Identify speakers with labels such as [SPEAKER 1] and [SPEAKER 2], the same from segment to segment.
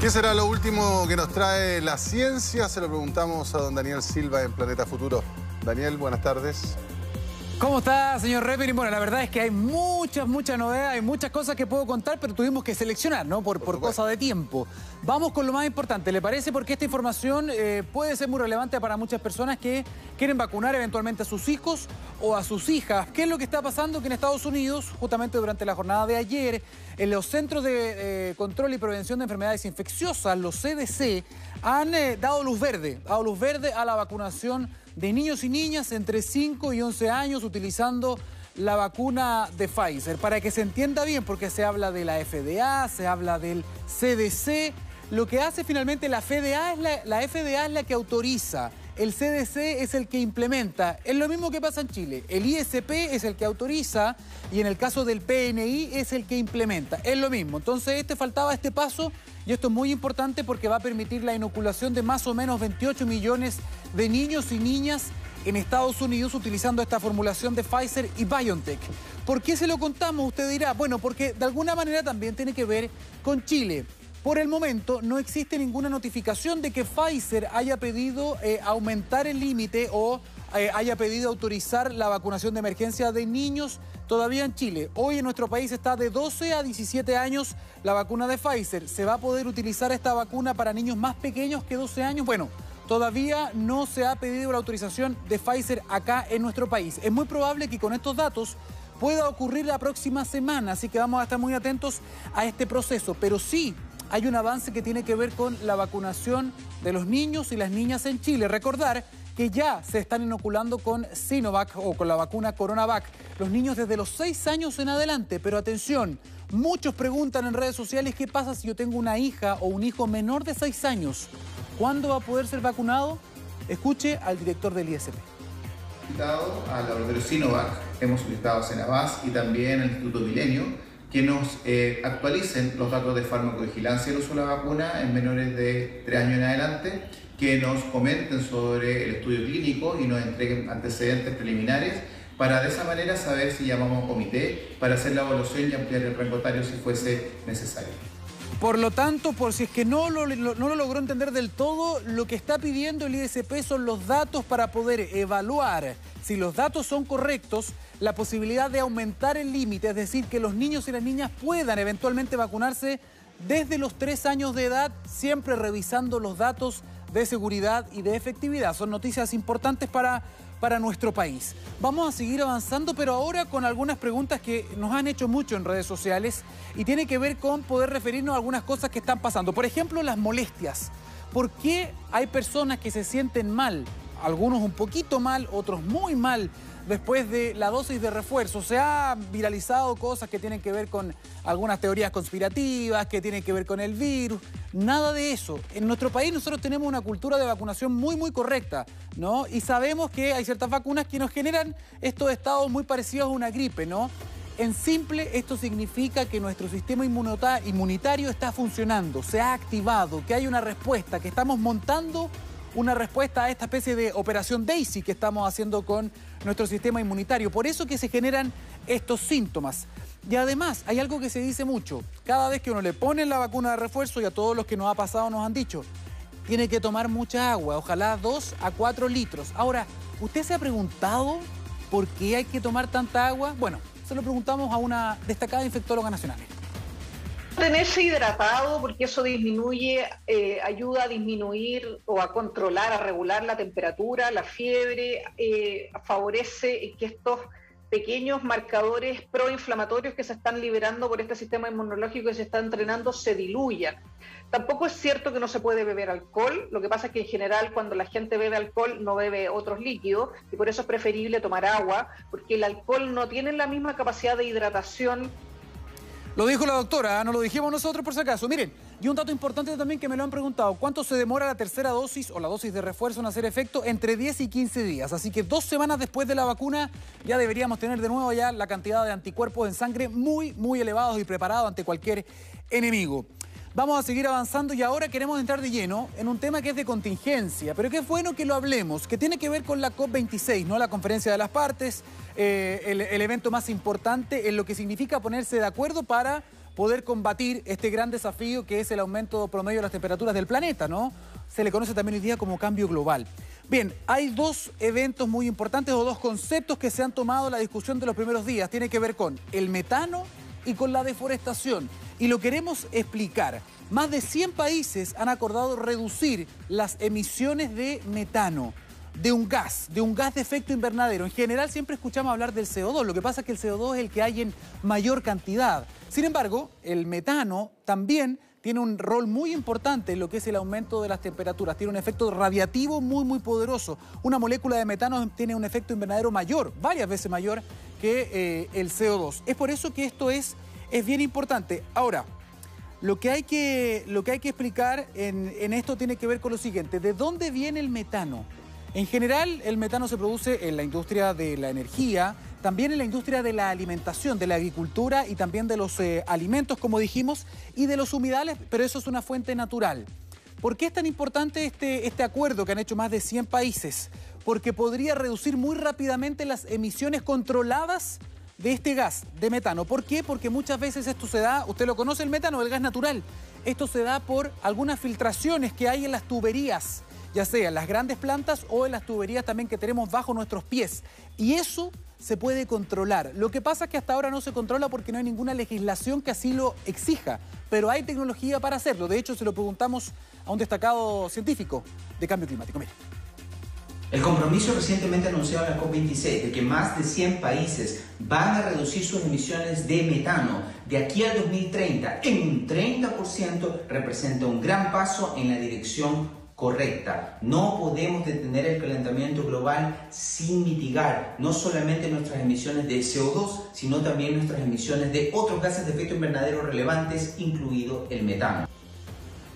[SPEAKER 1] ¿Qué será lo último que nos trae la ciencia? Se lo preguntamos a don Daniel Silva en Planeta Futuro. Daniel, buenas tardes.
[SPEAKER 2] ¿Cómo está, señor Reperin? Bueno, la verdad es que hay muchas, muchas novedades, hay muchas cosas que puedo contar, pero tuvimos que seleccionar, ¿no? Por, por, cosa de tiempo. Vamos con lo más importante, ¿le parece? Porque esta información eh, puede ser muy relevante para muchas personas que quieren vacunar eventualmente a sus hijos o a sus hijas. ¿Qué es lo que está pasando? Que en Estados Unidos, justamente durante la jornada de ayer, en los Centros de eh, Control y Prevención de Enfermedades Infecciosas, los CDC, han eh, dado luz verde, dado luz verde a la vacunación de niños y niñas entre 5 y 11 años utilizando la vacuna de Pfizer. Para que se entienda bien, porque se habla de la FDA, se habla del CDC, lo que hace finalmente la FDA es la, la FDA es la que autoriza el CDC es el que implementa. Es lo mismo que pasa en Chile. El ISP es el que autoriza y en el caso del PNI es el que implementa. Es lo mismo. Entonces, este faltaba este paso y esto es muy importante porque va a permitir la inoculación de más o menos 28 millones de niños y niñas en Estados Unidos utilizando esta formulación de Pfizer y BioNTech. ¿Por qué se lo contamos? Usted dirá, bueno, porque de alguna manera también tiene que ver con Chile. Por el momento no existe ninguna notificación de que Pfizer haya pedido eh, aumentar el límite o eh, haya pedido autorizar la vacunación de emergencia de niños todavía en Chile. Hoy en nuestro país está de 12 a 17 años la vacuna de Pfizer. ¿Se va a poder utilizar esta vacuna para niños más pequeños que 12 años? Bueno, todavía no se ha pedido la autorización de Pfizer acá en nuestro país. Es muy probable que con estos datos pueda ocurrir la próxima semana, así que vamos a estar muy atentos a este proceso. Pero sí, hay un avance que tiene que ver con la vacunación de los niños y las niñas en Chile. Recordar que ya se están inoculando con Sinovac o con la vacuna Coronavac, los niños desde los 6 años en adelante. Pero atención, muchos preguntan en redes sociales qué pasa si yo tengo una hija o un hijo menor de 6 años. ¿Cuándo va a poder ser vacunado? Escuche al director del ISP.
[SPEAKER 3] Al laboratorio Sinovac, hemos invitado a Senabas y también al Instituto Milenio que nos eh, actualicen los datos de farmacovigilancia del uso de la vacuna en menores de 3 años en adelante, que nos comenten sobre el estudio clínico y nos entreguen antecedentes preliminares para de esa manera saber si llamamos a comité para hacer la evaluación y ampliar el rango si fuese necesario.
[SPEAKER 2] Por lo tanto, por si es que no lo, no lo logró entender del todo, lo que está pidiendo el ISP son los datos para poder evaluar si los datos son correctos la posibilidad de aumentar el límite, es decir, que los niños y las niñas puedan eventualmente vacunarse desde los tres años de edad, siempre revisando los datos de seguridad y de efectividad. Son noticias importantes para, para nuestro país. Vamos a seguir avanzando, pero ahora con algunas preguntas que nos han hecho mucho en redes sociales y tiene que ver con poder referirnos a algunas cosas que están pasando. Por ejemplo, las molestias. ¿Por qué hay personas que se sienten mal? Algunos un poquito mal, otros muy mal después de la dosis de refuerzo. Se ha viralizado cosas que tienen que ver con algunas teorías conspirativas, que tienen que ver con el virus. Nada de eso. En nuestro país nosotros tenemos una cultura de vacunación muy, muy correcta, ¿no? Y sabemos que hay ciertas vacunas que nos generan estos estados muy parecidos a una gripe, ¿no? En simple, esto significa que nuestro sistema inmunitario está funcionando, se ha activado, que hay una respuesta, que estamos montando una respuesta a esta especie de operación Daisy que estamos haciendo con nuestro sistema inmunitario. Por eso que se generan estos síntomas. Y además, hay algo que se dice mucho. Cada vez que uno le pone la vacuna de refuerzo, y a todos los que nos ha pasado nos han dicho, tiene que tomar mucha agua, ojalá 2 a 4 litros. Ahora, ¿usted se ha preguntado por qué hay que tomar tanta agua? Bueno, se lo preguntamos a una destacada infectóloga nacional.
[SPEAKER 4] Tenerse hidratado porque eso disminuye, eh, ayuda a disminuir o a controlar, a regular la temperatura, la fiebre, eh, favorece que estos pequeños marcadores proinflamatorios que se están liberando por este sistema inmunológico que se está entrenando se diluyan. Tampoco es cierto que no se puede beber alcohol, lo que pasa es que en general cuando la gente bebe alcohol no bebe otros líquidos y por eso es preferible tomar agua, porque el alcohol no tiene la misma capacidad de hidratación
[SPEAKER 2] lo dijo la doctora, ¿ah? no lo dijimos nosotros por si acaso. Miren, y un dato importante también que me lo han preguntado, ¿cuánto se demora la tercera dosis o la dosis de refuerzo en hacer efecto? Entre 10 y 15 días. Así que dos semanas después de la vacuna ya deberíamos tener de nuevo ya la cantidad de anticuerpos en sangre muy, muy elevados y preparados ante cualquier enemigo. Vamos a seguir avanzando y ahora queremos entrar de lleno en un tema que es de contingencia, pero que es bueno que lo hablemos, que tiene que ver con la COP26, ¿no? La conferencia de las partes, eh, el, evento más importante en lo que significa ponerse de acuerdo para poder combatir este gran desafío que es el aumento promedio de las temperaturas del planeta, ¿no? Se le conoce también hoy día como cambio global. Bien, hay dos eventos muy importantes o dos conceptos que se han tomado en la discusión de los primeros días. Tiene que ver con el metano y con la deforestación. Y lo queremos explicar. Más de 100 países han acordado reducir las emisiones de metano de un gas, de un gas de efecto invernadero. En general siempre escuchamos hablar del CO2, lo que pasa es que el CO2 es el que hay en mayor cantidad. Sin embargo, el metano también tiene un rol muy importante en lo que es el aumento de las temperaturas. Tiene un efecto radiativo muy, muy poderoso. Una molécula de metano tiene un efecto invernadero mayor, varias veces mayor que eh, el CO2. Es por eso que esto es, es bien importante. Ahora, lo que hay que, lo que, hay que explicar en, en esto tiene que ver con lo siguiente. ¿De dónde viene el metano? En general, el metano se produce en la industria de la energía, también en la industria de la alimentación, de la agricultura y también de los eh, alimentos, como dijimos, y de los humedales, pero eso es una fuente natural. ¿Por qué es tan importante este, este acuerdo que han hecho más de 100 países? Porque podría reducir muy rápidamente las emisiones controladas de este gas, de metano. ¿Por qué? Porque muchas veces esto se da, usted lo conoce el metano, el gas natural, esto se da por algunas filtraciones que hay en las tuberías ya sea en las grandes plantas o en las tuberías también que tenemos bajo nuestros pies. Y eso se puede controlar. Lo que pasa es que hasta ahora no se controla porque no hay ninguna legislación que así lo exija, pero hay tecnología para hacerlo. De hecho, se lo preguntamos a un destacado científico de cambio climático. Mira.
[SPEAKER 5] El compromiso recientemente anunciado en la COP26 de que más de 100 países van a reducir sus emisiones de metano de aquí al 2030 en un 30% representa un gran paso en la dirección correcta. No podemos detener el calentamiento global sin mitigar no solamente nuestras emisiones de CO2, sino también nuestras emisiones de otros gases de efecto invernadero relevantes, incluido el metano.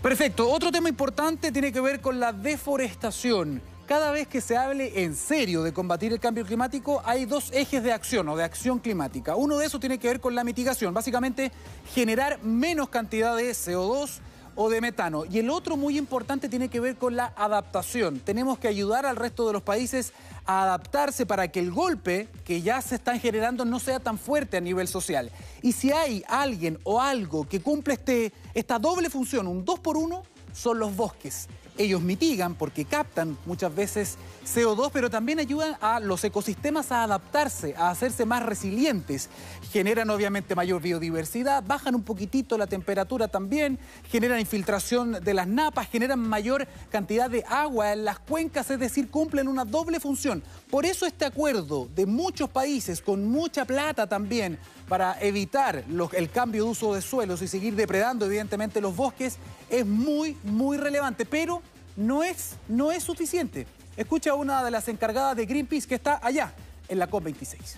[SPEAKER 2] Perfecto. Otro tema importante tiene que ver con la deforestación. Cada vez que se hable en serio de combatir el cambio climático, hay dos ejes de acción o de acción climática. Uno de esos tiene que ver con la mitigación, básicamente generar menos cantidad de CO2 o de metano. Y el otro muy importante tiene que ver con la adaptación. Tenemos que ayudar al resto de los países a adaptarse para que el golpe que ya se están generando no sea tan fuerte a nivel social. Y si hay alguien o algo que cumple este, esta doble función, un dos por uno, son los bosques. Ellos mitigan porque captan muchas veces CO2, pero también ayudan a los ecosistemas a adaptarse, a hacerse más resilientes. Generan obviamente mayor biodiversidad, bajan un poquitito la temperatura también, generan infiltración de las napas, generan mayor cantidad de agua en las cuencas, es decir, cumplen una doble función. Por eso este acuerdo de muchos países con mucha plata también para evitar el cambio de uso de suelos y seguir depredando evidentemente los bosques es muy, muy relevante, pero no es, no es suficiente. Escucha a una de las encargadas de Greenpeace que está allá, en la COP26.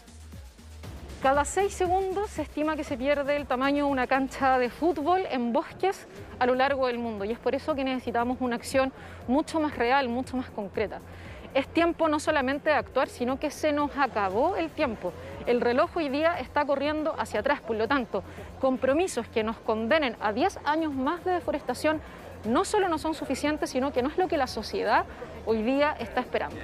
[SPEAKER 6] Cada seis segundos se estima que se pierde el tamaño de una cancha de fútbol en bosques a lo largo del mundo y es por eso que necesitamos una acción mucho más real, mucho más concreta. Es tiempo no solamente de actuar, sino que se nos acabó el tiempo. El reloj hoy día está corriendo hacia atrás, por lo tanto, compromisos que nos condenen a 10 años más de deforestación no solo no son suficientes, sino que no es lo que la sociedad hoy día está esperando.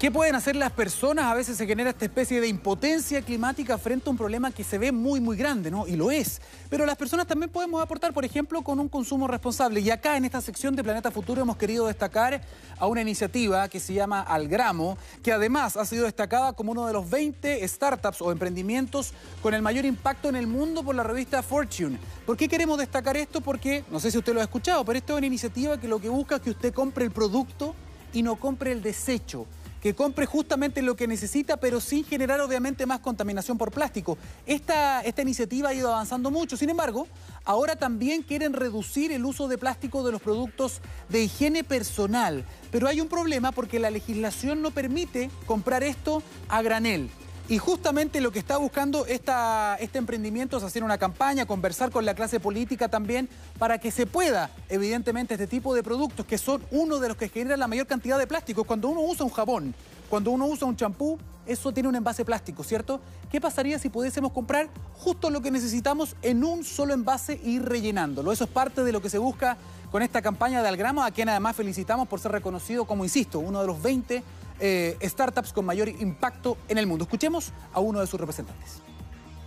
[SPEAKER 2] ¿Qué pueden hacer las personas? A veces se genera esta especie de impotencia climática frente a un problema que se ve muy, muy grande, ¿no? Y lo es. Pero las personas también podemos aportar, por ejemplo, con un consumo responsable. Y acá en esta sección de Planeta Futuro hemos querido destacar a una iniciativa que se llama Algramo, que además ha sido destacada como uno de los 20 startups o emprendimientos con el mayor impacto en el mundo por la revista Fortune. ¿Por qué queremos destacar esto? Porque, no sé si usted lo ha escuchado, pero esto es una iniciativa que lo que busca es que usted compre el producto y no compre el desecho que compre justamente lo que necesita, pero sin generar obviamente más contaminación por plástico. Esta, esta iniciativa ha ido avanzando mucho, sin embargo, ahora también quieren reducir el uso de plástico de los productos de higiene personal. Pero hay un problema porque la legislación no permite comprar esto a granel. Y justamente lo que está buscando este emprendimiento es hacer una campaña, conversar con la clase política también, para que se pueda, evidentemente, este tipo de productos que son uno de los que generan la mayor cantidad de plástico. Cuando uno usa un jabón, cuando uno usa un champú, eso tiene un envase plástico, ¿cierto? ¿Qué pasaría si pudiésemos comprar justo lo que necesitamos en un solo envase y rellenándolo? Eso es parte de lo que se busca con esta campaña de Algramo, a quien además felicitamos por ser reconocido como, insisto, uno de los 20 eh, startups con mayor impacto en el mundo. Escuchemos a uno de sus representantes.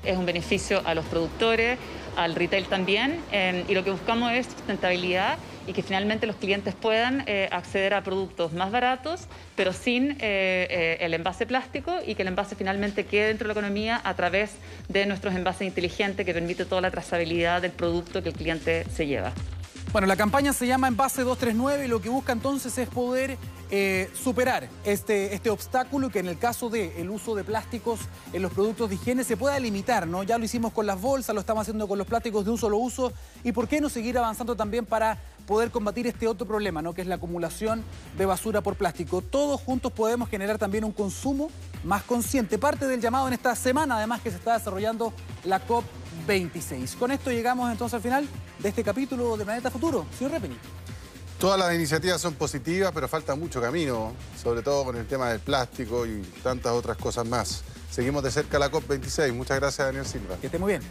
[SPEAKER 7] es un beneficio a los productores, al retail también, eh, y lo que buscamos es sustentabilidad y que finalmente los clientes puedan eh, acceder a productos más baratos, pero sin eh, eh, el envase plástico y que el envase finalmente quede dentro de la economía a través de nuestros envases inteligentes que permite toda la trazabilidad del producto que el cliente se lleva.
[SPEAKER 2] Bueno, la campaña se llama Envase 239 y lo que busca entonces es poder eh, superar este, este obstáculo que en el caso del uso de plásticos en los productos de higiene se pueda limitar, ¿no? Ya lo hicimos con las bolsas, lo estamos haciendo con los plásticos de un solo uso y por qué no seguir avanzando también para poder combatir este otro problema, ¿no? Que es la acumulación de basura por plástico. Todos juntos podemos generar también un consumo más consciente. Parte del llamado en esta semana, además, que se está desarrollando la COP 26. Con esto llegamos entonces al final de este capítulo de Planeta Futuro. Señor Repeni.
[SPEAKER 1] Todas las iniciativas son positivas, pero falta mucho camino, sobre todo con el tema del plástico y tantas otras cosas más. Seguimos de cerca la COP26. Muchas gracias, Daniel Silva.
[SPEAKER 2] Que esté muy bien.